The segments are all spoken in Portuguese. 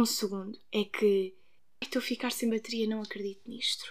um segundo. É que estou a ficar sem bateria, não acredito nisto.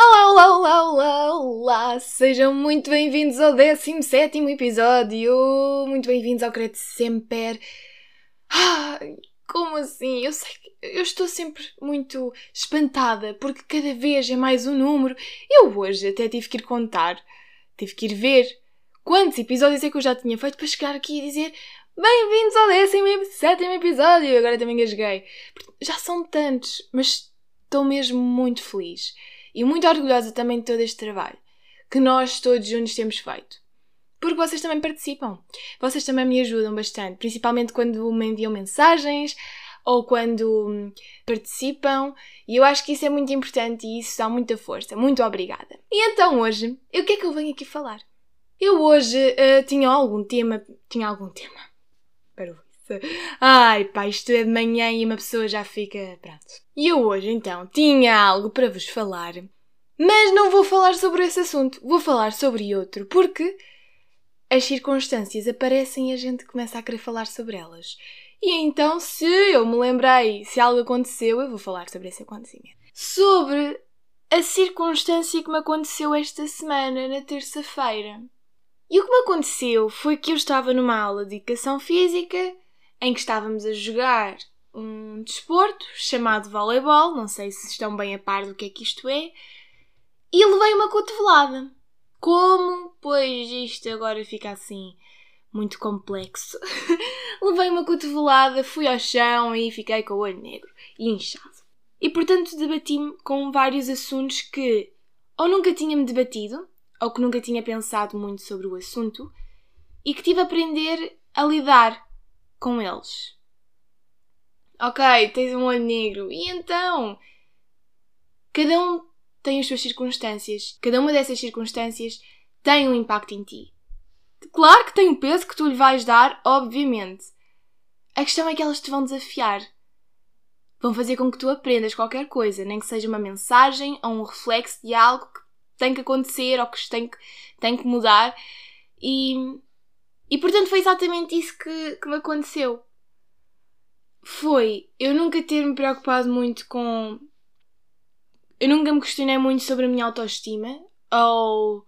Olá, olá, olá, olá! Sejam muito bem-vindos ao 17 episódio! Muito bem-vindos ao Credo Semper! Ai, como assim? Eu sei eu estou sempre muito espantada porque cada vez é mais um número. Eu hoje até tive que ir contar, tive que ir ver quantos episódios é que eu já tinha feito para chegar aqui e dizer Bem-vindos ao 17 episódio! Agora também gasguei. Já são tantos, mas estou mesmo muito feliz e muito orgulhosa também de todo este trabalho que nós todos juntos temos feito. Porque vocês também participam. Vocês também me ajudam bastante, principalmente quando me enviam mensagens ou quando hum, participam, e eu acho que isso é muito importante e isso dá muita força. Muito obrigada. E então hoje, o que é que eu venho aqui falar? Eu hoje uh, tinha algum tema. Tinha algum tema. Para Ai pá, isto é de manhã e uma pessoa já fica. Pronto. E eu hoje então tinha algo para vos falar, mas não vou falar sobre esse assunto, vou falar sobre outro, porque as circunstâncias aparecem e a gente começa a querer falar sobre elas. E então, se eu me lembrei, se algo aconteceu, eu vou falar sobre esse acontecimento. Sobre a circunstância que me aconteceu esta semana, na terça-feira. E o que me aconteceu foi que eu estava numa aula de educação física em que estávamos a jogar um desporto chamado voleibol, não sei se estão bem a par do que é que isto é, e levei uma cotovelada. Como? Pois isto agora fica assim muito complexo. levei uma cotovelada, fui ao chão e fiquei com o olho negro e inchado. E portanto debati-me com vários assuntos que ou nunca tinha-me debatido, ou que nunca tinha pensado muito sobre o assunto, e que tive a aprender a lidar com eles. Ok, tens um olho negro. E então? Cada um tem as suas circunstâncias. Cada uma dessas circunstâncias tem um impacto em ti. Claro que tem o peso que tu lhe vais dar, obviamente. A questão é que elas te vão desafiar. Vão fazer com que tu aprendas qualquer coisa, nem que seja uma mensagem ou um reflexo de algo que tem que acontecer ou que tem que, tem que mudar. E, e portanto foi exatamente isso que, que me aconteceu foi eu nunca ter me preocupado muito com. Eu nunca me questionei muito sobre a minha autoestima ou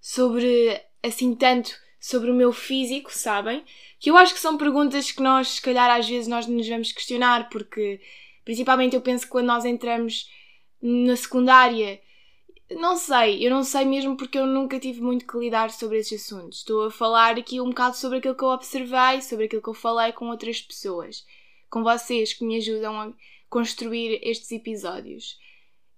sobre assim tanto sobre o meu físico, sabem? Que eu acho que são perguntas que nós, se calhar, às vezes nós nos vamos questionar, porque principalmente eu penso que quando nós entramos na secundária, não sei, eu não sei mesmo porque eu nunca tive muito que lidar sobre esses assuntos. Estou a falar aqui um bocado sobre aquilo que eu observei, sobre aquilo que eu falei com outras pessoas com vocês que me ajudam a construir estes episódios.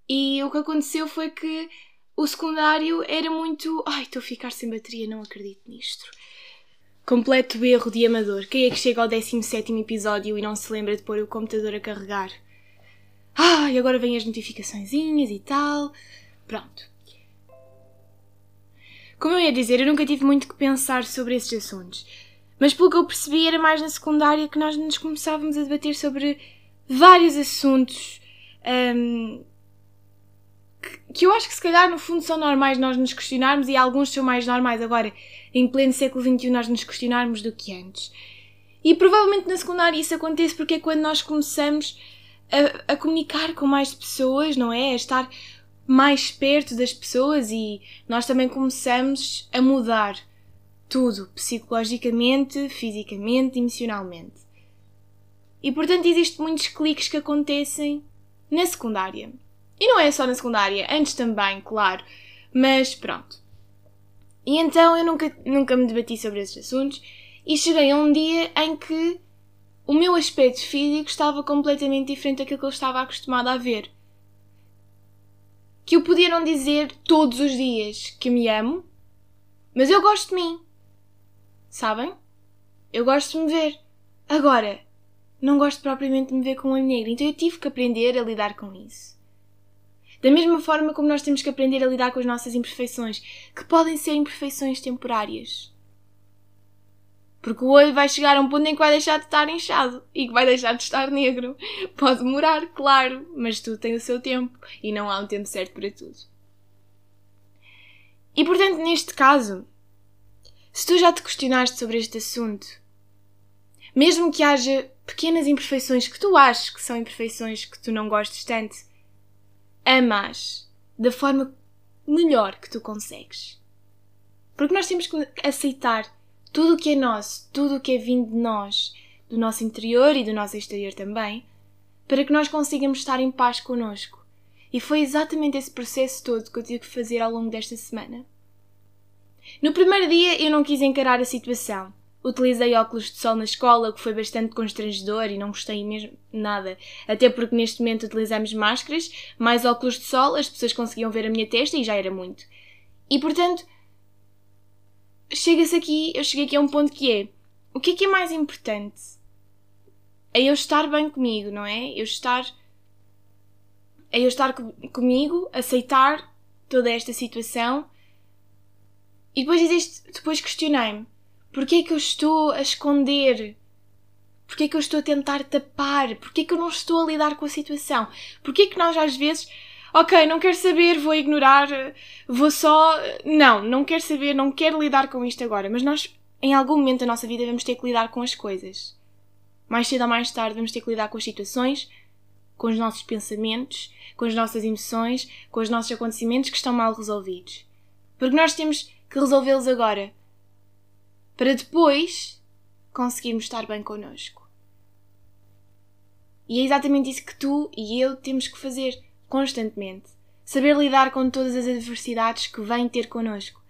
E o que aconteceu foi que o secundário era muito. Ai, estou a ficar sem bateria, não acredito nisto. Completo erro de amador. Quem é que chega ao 17 episódio e não se lembra de pôr o computador a carregar? Ai, agora vêm as notificaçõezinhas e tal. Pronto. Como eu ia dizer, eu nunca tive muito que pensar sobre esses assuntos. Mas pelo que eu percebi, era mais na secundária que nós nos começávamos a debater sobre vários assuntos um, que, eu acho que se calhar no fundo são normais nós nos questionarmos e alguns são mais normais agora, em pleno século XXI, nós nos questionarmos do que antes. E provavelmente na secundária isso acontece porque é quando nós começamos a, a comunicar com mais pessoas, não é? A estar mais perto das pessoas e nós também começamos a mudar tudo, psicologicamente, fisicamente, emocionalmente. E portanto existem muitos cliques que acontecem na secundária. E não é só na secundária, antes também, claro. Mas pronto. E então eu nunca, nunca me debati sobre esses assuntos e cheguei a um dia em que o meu aspecto físico estava completamente diferente daquilo que eu estava acostumada a ver. Que eu podia não dizer todos os dias que me amo, mas eu gosto de mim. Sabem? Eu gosto de me ver. Agora, não gosto propriamente de me ver com um negro, então eu tive que aprender a lidar com isso. Da mesma forma como nós temos que aprender a lidar com as nossas imperfeições, que podem ser imperfeições temporárias. Porque o olho vai chegar a um ponto em que vai deixar de estar inchado e que vai deixar de estar negro. Pode demorar, claro, mas tudo tem o seu tempo e não há um tempo certo para tudo. E portanto, neste caso, se tu já te questionaste sobre este assunto, mesmo que haja pequenas imperfeições que tu achas que são imperfeições que tu não gostes tanto, amas da forma melhor que tu consegues. Porque nós temos que aceitar tudo o que é nosso, tudo o que é vindo de nós, do nosso interior e do nosso exterior também, para que nós consigamos estar em paz connosco. E foi exatamente esse processo todo que eu tive que fazer ao longo desta semana. No primeiro dia eu não quis encarar a situação. Utilizei óculos de sol na escola, o que foi bastante constrangedor e não gostei mesmo nada. Até porque neste momento utilizamos máscaras, mais óculos de sol, as pessoas conseguiam ver a minha testa e já era muito. E portanto, chega-se aqui, eu cheguei aqui a um ponto que é: o que é que é mais importante? É eu estar bem comigo, não é? Eu estar. É eu estar comigo, aceitar toda esta situação. E depois existe. Depois questionei-me Porquê é que eu estou a esconder? Porquê é que eu estou a tentar tapar? Porquê é que eu não estou a lidar com a situação? Porquê é que nós às vezes, ok, não quero saber, vou ignorar, vou só. Não, não quero saber, não quero lidar com isto agora. Mas nós, em algum momento da nossa vida, vamos ter que lidar com as coisas. Mais cedo ou mais tarde, vamos ter que lidar com as situações, com os nossos pensamentos, com as nossas emoções, com os nossos acontecimentos que estão mal resolvidos. Porque nós temos que resolvê-los agora para depois conseguirmos estar bem connosco. E é exatamente isso que tu e eu temos que fazer constantemente. Saber lidar com todas as adversidades que vêm ter connosco.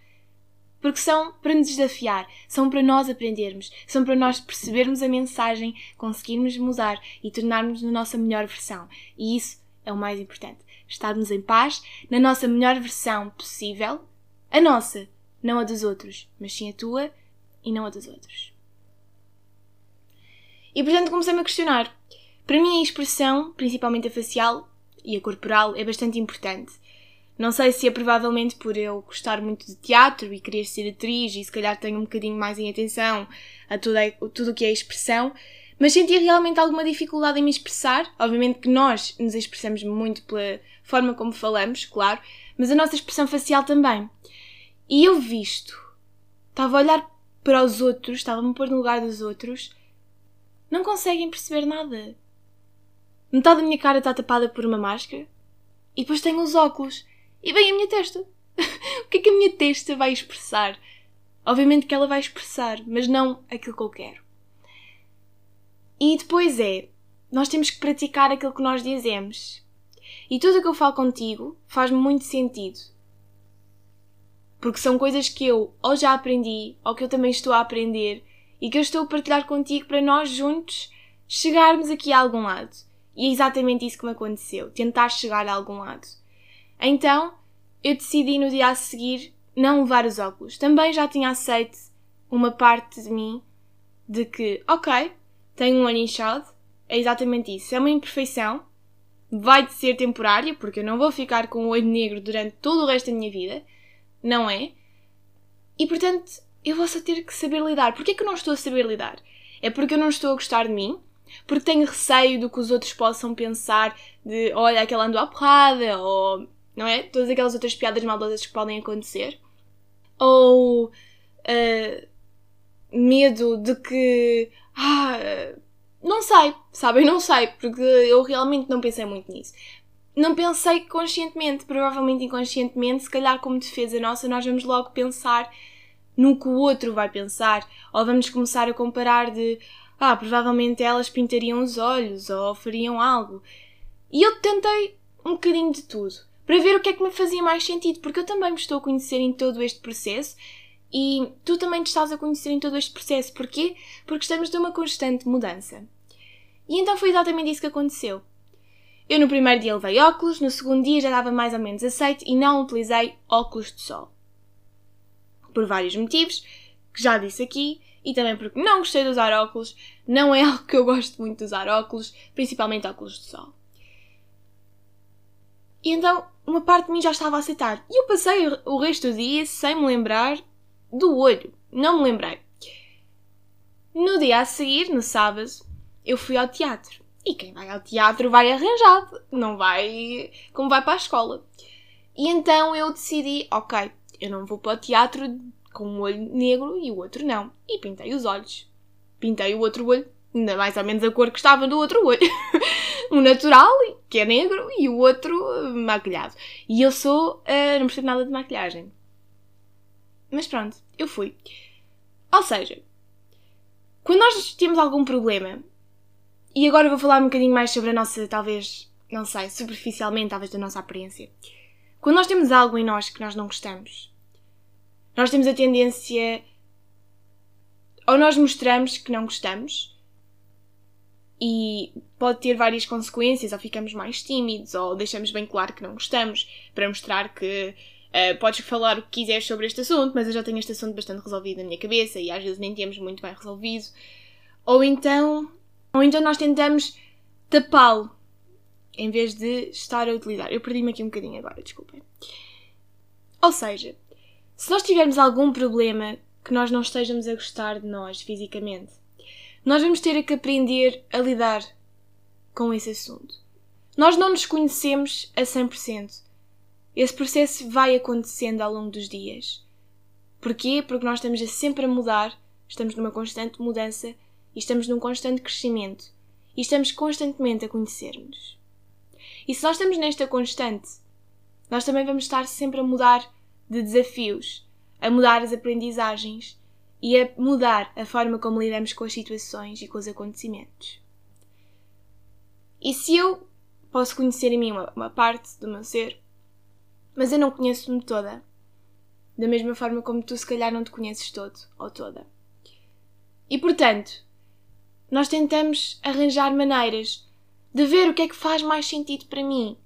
Porque são para nos desafiar, são para nós aprendermos, são para nós percebermos a mensagem, conseguirmos mudar e tornarmos a nossa melhor versão. E isso é o mais importante. Estarmos em paz, na nossa melhor versão possível, a nossa, não a dos outros, mas sim a tua e não a dos outros. E portanto comecei-me a questionar. Para mim a expressão, principalmente a facial e a corporal, é bastante importante. Não sei se é provavelmente por eu gostar muito de teatro e querer ser atriz e se calhar tenho um bocadinho mais em atenção a tudo, o que é expressão, mas senti realmente alguma dificuldade em me expressar. Obviamente que nós nos expressamos muito pela forma como falamos, claro, mas a nossa expressão facial também. E eu visto, estava a olhar para os outros, estava-me a pôr no lugar dos outros, não conseguem perceber nada. Metade da minha cara está tapada por uma máscara e depois tenho os óculos e vem a minha testa. o que é que a minha testa vai expressar? Obviamente que ela vai expressar, mas não aquilo que eu quero. E depois é, nós temos que praticar aquilo que nós dizemos. E tudo o que eu falo contigo faz muito sentido. Porque são coisas que eu ou já aprendi, ou que eu também estou a aprender, e que eu estou a partilhar contigo para nós juntos chegarmos aqui a algum lado. E é exatamente isso que me aconteceu, tentar chegar a algum lado. Então, eu decidi no dia a seguir não levar os óculos. Também já tinha aceito uma parte de mim de que, ok, tenho um olho inchado, é exatamente isso, é uma imperfeição, vai ser temporária, porque eu não vou ficar com o olho negro durante todo o resto da minha vida, não é? E portanto, eu vou só ter que saber lidar. Porquê que eu não estou a saber lidar? É porque eu não estou a gostar de mim? Porque tenho receio do que os outros possam pensar de olha, aquela andou à porrada, ou não é? Todas aquelas outras piadas maldosas que podem acontecer. Ou uh, medo de que. Ah, não sei, sabem? Não sei, porque eu realmente não pensei muito nisso não pensei conscientemente, provavelmente inconscientemente, se calhar como defesa nossa, nós vamos logo pensar no que o outro vai pensar, ou vamos começar a comparar de ah, provavelmente elas pintariam os olhos ou fariam algo. E eu tentei um bocadinho de tudo, para ver o que é que me fazia mais sentido, porque eu também me estou a conhecer em todo este processo e tu também te estás a conhecer em todo este processo. Porquê? Porque estamos numa constante mudança. E então foi exatamente isso que aconteceu. Eu no primeiro dia levei óculos, no segundo dia já dava mais ou menos aceite e não utilizei óculos de sol. Por vários motivos, que já disse aqui, e também porque não gostei de usar óculos, não é algo que eu gosto muito de usar óculos, principalmente óculos de sol. E então uma parte de mim já estava a aceitar. E eu passei o resto do dia sem me lembrar do olho. Não me lembrei. No dia a seguir, no sábado, eu fui ao teatro. E quem vai ao teatro vai arranjado, não vai como vai para a escola. E então eu decidi, ok, eu não vou para o teatro com um olho negro e o outro não. E pintei os olhos. Pintei o outro olho, ainda mais ou menos a cor que estava do outro olho. um natural, que é negro, e o outro uh, maquilhado. E eu sou. Uh, não percebo nada de maquilhagem. Mas pronto, eu fui. Ou seja, quando nós temos algum problema, e agora vou falar um bocadinho mais sobre a nossa, talvez, não sei, superficialmente, talvez da nossa aparência. Quando nós temos algo em nós que nós não gostamos, nós temos a tendência. Ou nós mostramos que não gostamos, e pode ter várias consequências, ou ficamos mais tímidos, ou deixamos bem claro que não gostamos, para mostrar que uh, podes falar o que quiseres sobre este assunto, mas eu já tenho este assunto bastante resolvido na minha cabeça e às vezes nem temos muito bem resolvido. Ou então, ou então nós tentamos tapá-lo em vez de estar a utilizar. Eu perdi-me aqui um bocadinho agora, desculpem. Ou seja, se nós tivermos algum problema que nós não estejamos a gostar de nós fisicamente, nós vamos ter que aprender a lidar com esse assunto. Nós não nos conhecemos a 100%. Esse processo vai acontecendo ao longo dos dias. Porquê? Porque nós estamos sempre a mudar, estamos numa constante mudança e estamos num constante crescimento e estamos constantemente a conhecer-nos. E se nós estamos nesta constante, nós também vamos estar sempre a mudar de desafios, a mudar as aprendizagens e a mudar a forma como lidamos com as situações e com os acontecimentos. E se eu posso conhecer em mim uma, uma parte do meu ser, mas eu não conheço-me toda, da mesma forma como tu se calhar não te conheces todo ou toda. E portanto, nós tentamos arranjar maneiras de ver o que é que faz mais sentido para mim,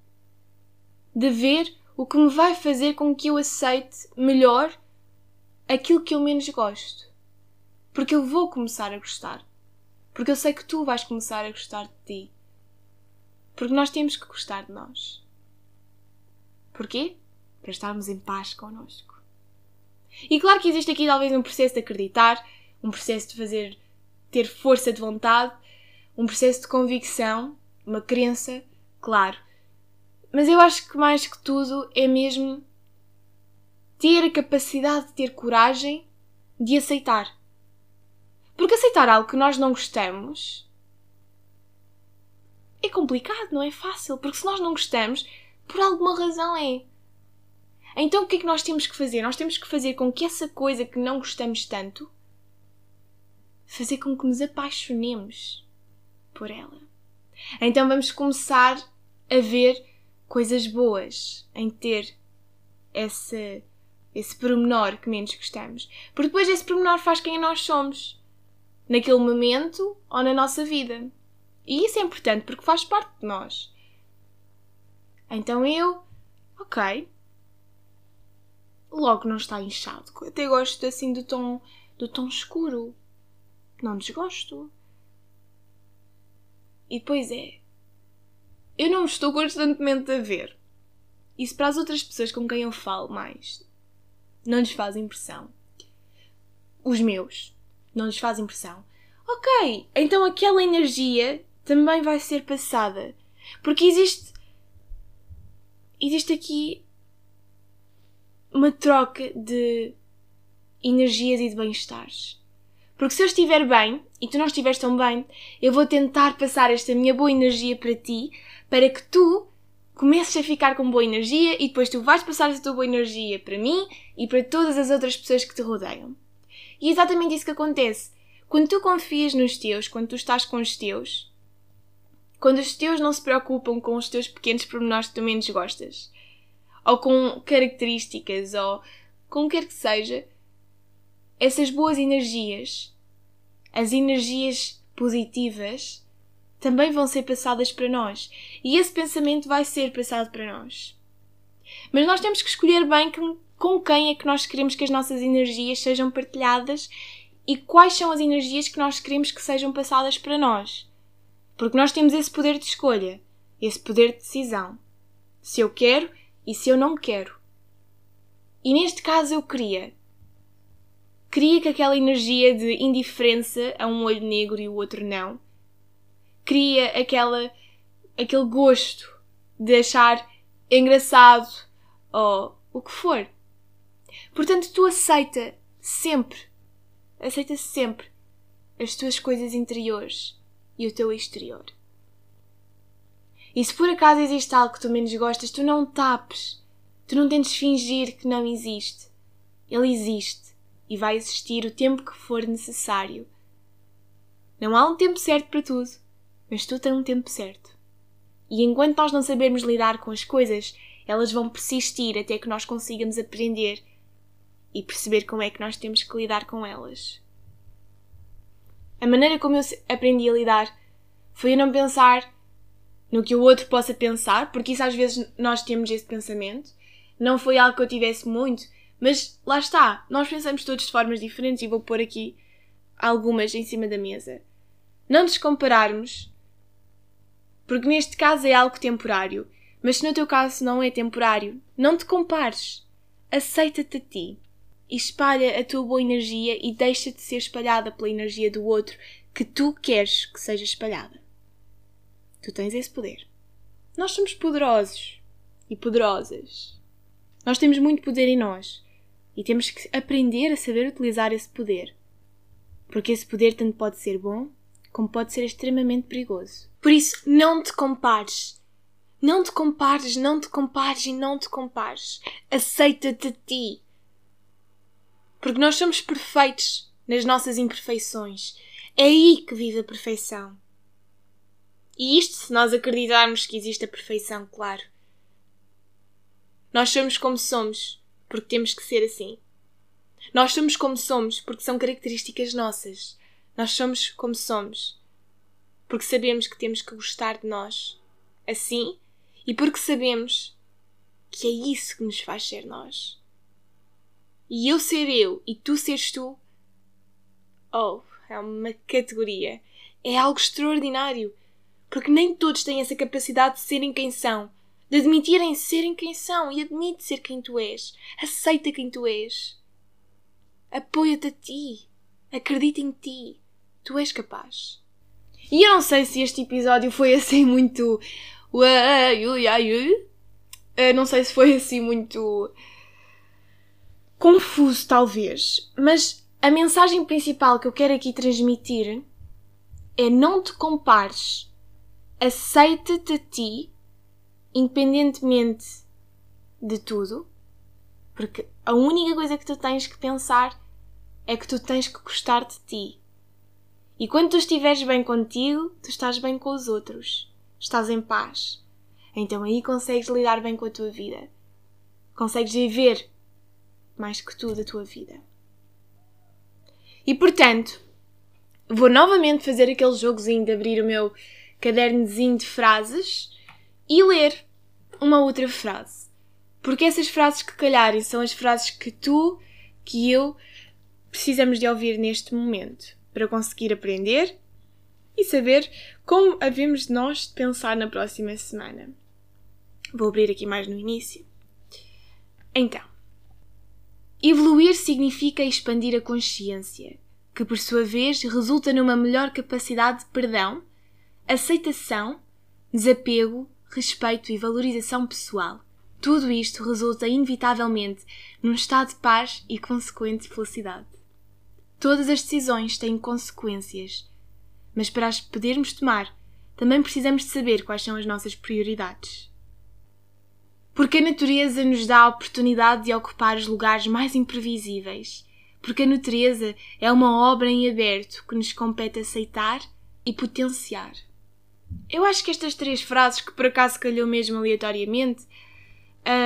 de ver o que me vai fazer com que eu aceite melhor aquilo que eu menos gosto. Porque eu vou começar a gostar. Porque eu sei que tu vais começar a gostar de ti. Porque nós temos que gostar de nós. Porquê? Para estarmos em paz connosco. E claro que existe aqui talvez um processo de acreditar, um processo de fazer ter força de vontade, um processo de convicção, uma crença, claro. Mas eu acho que mais que tudo é mesmo ter a capacidade de ter coragem de aceitar. Porque aceitar algo que nós não gostamos é complicado, não é fácil. Porque se nós não gostamos, por alguma razão é. Então o que é que nós temos que fazer? Nós temos que fazer com que essa coisa que não gostamos tanto fazer com que nos apaixonemos por ela. Então vamos começar a ver coisas boas em ter esse, esse pormenor que menos gostamos. Porque depois esse pormenor faz quem nós somos. Naquele momento ou na nossa vida. E isso é importante porque faz parte de nós. Então eu, ok. Logo não está inchado. Até gosto assim do tom, do tom escuro. Não desgosto. E depois é. Eu não estou constantemente a ver. Isso para as outras pessoas com quem eu falo mais não lhes faz impressão. Os meus não lhes faz impressão. Ok, então aquela energia também vai ser passada. Porque existe. Existe aqui uma troca de energias e de bem-estares. Porque se eu estiver bem e tu não estiveres tão bem, eu vou tentar passar esta minha boa energia para ti, para que tu comeces a ficar com boa energia e depois tu vais passar essa tua boa energia para mim e para todas as outras pessoas que te rodeiam. E é exatamente isso que acontece. Quando tu confias nos teus, quando tu estás com os teus, quando os teus não se preocupam com os teus pequenos pormenores que tu menos gostas, ou com características, ou com o que quer que seja, essas boas energias, as energias positivas, também vão ser passadas para nós. E esse pensamento vai ser passado para nós. Mas nós temos que escolher bem com quem é que nós queremos que as nossas energias sejam partilhadas e quais são as energias que nós queremos que sejam passadas para nós. Porque nós temos esse poder de escolha, esse poder de decisão. Se eu quero e se eu não quero. E neste caso eu queria Cria que aquela energia de indiferença a um olho negro e o outro não. Cria aquela, aquele gosto de achar engraçado ou o que for. Portanto, tu aceita sempre, aceita sempre as tuas coisas interiores e o teu exterior. E se por acaso existe algo que tu menos gostas, tu não tapes. Tu não tentes fingir que não existe. Ele existe e vai existir o tempo que for necessário. Não há um tempo certo para tudo, mas tu tens um tempo certo. E enquanto nós não sabermos lidar com as coisas, elas vão persistir até que nós consigamos aprender e perceber como é que nós temos que lidar com elas. A maneira como eu aprendi a lidar foi a não pensar no que o outro possa pensar, porque isso às vezes nós temos esse pensamento. Não foi algo que eu tivesse muito, mas lá está, nós pensamos todos de formas diferentes e vou pôr aqui algumas em cima da mesa. Não nos compararmos, porque neste caso é algo temporário, mas se no teu caso não é temporário, não te compares. Aceita-te a ti e espalha a tua boa energia e deixa de ser espalhada pela energia do outro que tu queres que seja espalhada. Tu tens esse poder. Nós somos poderosos e poderosas. Nós temos muito poder em nós e temos que aprender a saber utilizar esse poder. Porque esse poder tanto pode ser bom como pode ser extremamente perigoso. Por isso, não te compares. Não te compares, não te compares e não te compares. Aceita-te a ti. Porque nós somos perfeitos nas nossas imperfeições. É aí que vive a perfeição. E isto se nós acreditarmos que existe a perfeição, claro. Nós somos como somos, porque temos que ser assim. Nós somos como somos, porque são características nossas. Nós somos como somos, porque sabemos que temos que gostar de nós assim e porque sabemos que é isso que nos faz ser nós e eu ser eu e tu seres tu, oh, é uma categoria. É algo extraordinário. Porque nem todos têm essa capacidade de serem quem são, de admitirem serem quem são e admite ser quem tu és. Aceita quem tu és. Apoia-te a ti. Acredita em ti. Tu és capaz. E eu não sei se este episódio foi assim muito. Não sei se foi assim muito confuso, talvez, mas a mensagem principal que eu quero aqui transmitir é não te compares. Aceita-te a ti, independentemente de tudo, porque a única coisa que tu tens que pensar é que tu tens que gostar de ti. E quando tu estiveres bem contigo, tu estás bem com os outros. Estás em paz. Então aí consegues lidar bem com a tua vida. Consegues viver mais que tudo a tua vida. E portanto, vou novamente fazer aquele jogozinho de abrir o meu cadernozinho de frases e ler uma outra frase. Porque essas frases que calharem são as frases que tu, que eu, precisamos de ouvir neste momento para conseguir aprender e saber como havemos de nós pensar na próxima semana. Vou abrir aqui mais no início. Então, Evoluir significa expandir a consciência, que por sua vez resulta numa melhor capacidade de perdão, aceitação, desapego, respeito e valorização pessoal. Tudo isto resulta inevitavelmente num estado de paz e consequente felicidade. Todas as decisões têm consequências, mas para as podermos tomar, também precisamos de saber quais são as nossas prioridades. Porque a natureza nos dá a oportunidade de ocupar os lugares mais imprevisíveis. Porque a natureza é uma obra em aberto que nos compete aceitar e potenciar. Eu acho que estas três frases, que por acaso calhou mesmo aleatoriamente,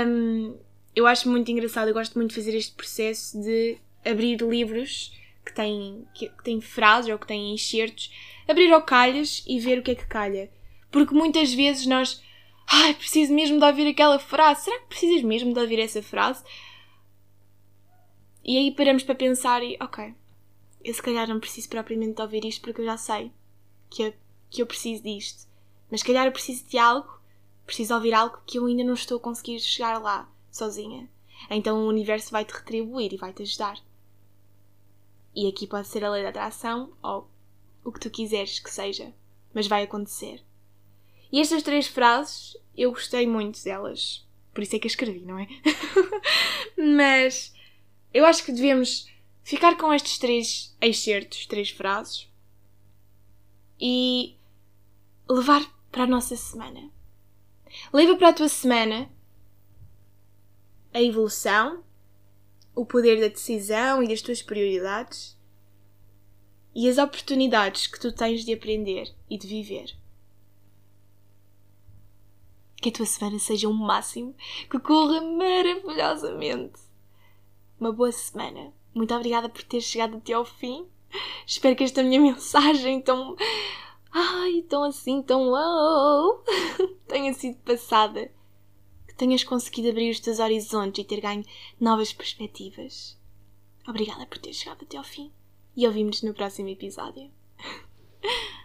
hum, eu acho muito engraçado. Eu gosto muito de fazer este processo de abrir livros que têm, que, têm frases ou que têm enxertos, abrir ao calhas e ver o que é que calha. Porque muitas vezes nós Ai, preciso mesmo de ouvir aquela frase. Será que precisas mesmo de ouvir essa frase? E aí paramos para pensar e, ok, eu se calhar não preciso propriamente de ouvir isto porque eu já sei que eu, que eu preciso disto. Mas se calhar eu preciso de algo, preciso ouvir algo que eu ainda não estou a conseguir chegar lá, sozinha. Então o universo vai-te retribuir e vai-te ajudar. E aqui pode ser a lei da atração ou o que tu quiseres que seja, mas vai acontecer. E estas três frases eu gostei muito delas, por isso é que as escrevi, não é? mas eu acho que devemos ficar com estes três excertos, três frases e levar para a nossa semana. Leva para a tua semana a evolução, o poder da decisão e das tuas prioridades e as oportunidades que tu tens de aprender e de viver. Que a tua semana seja um máximo, que corra maravilhosamente. Uma boa semana. Muito obrigada por ter chegado até ao fim. Espero que esta minha mensagem tão. Ai, tão assim, tão uau! tenha sido passada. Que tenhas conseguido abrir os teus horizontes e ter ganho novas perspectivas. Obrigada por ter chegado até ao fim e ouvimos-nos no próximo episódio.